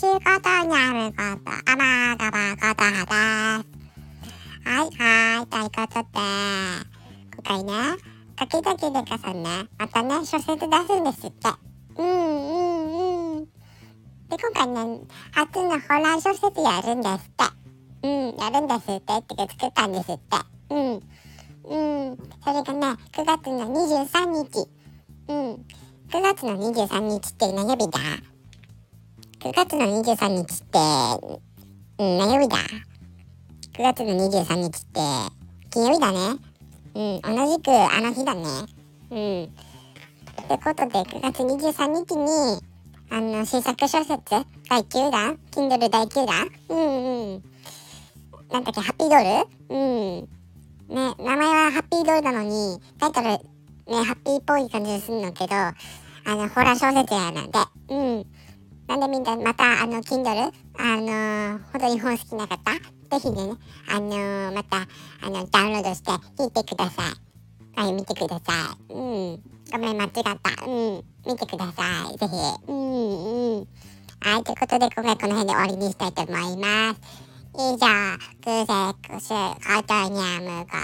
しこと。にゃむこと。あまがばことはです。はいはいということで。今回ね時々でかさんねまたね小説出すんですってうんうんうん。で今回ね初のホラー小説やるんですって。うんやるんですってって作ったんですって。うん。うん。それがね9月の23日。うん。9月の23日って何曜日だ？9月の23日って、うん、何曜日だ ?9 月の23日って金曜日だね。うん、同じくあの日だね。うん。ってことで、9月23日に、あの、新作小説、第9弾 ?Kindle 第9弾？うんうん。なんだっけ、ハッピードール？うん。ね、名前はハッピードールなのに、タイトル、ね、ハッピーっぽい感じするんだけど、あの、ホラー小説やなんで、うん。なんでみんなまた、あの、Kindle、あのー、本当に本好きな方、ぜひね、あのー、また、あの、ダウンロードして聞いてください。はい、見てください。うん。ごめん、間違った。うん。見てください。ぜひ。うん、うん。はい、ということで、今回この辺で終わりにしたいと思います。以上、クセクス、コトニャムコ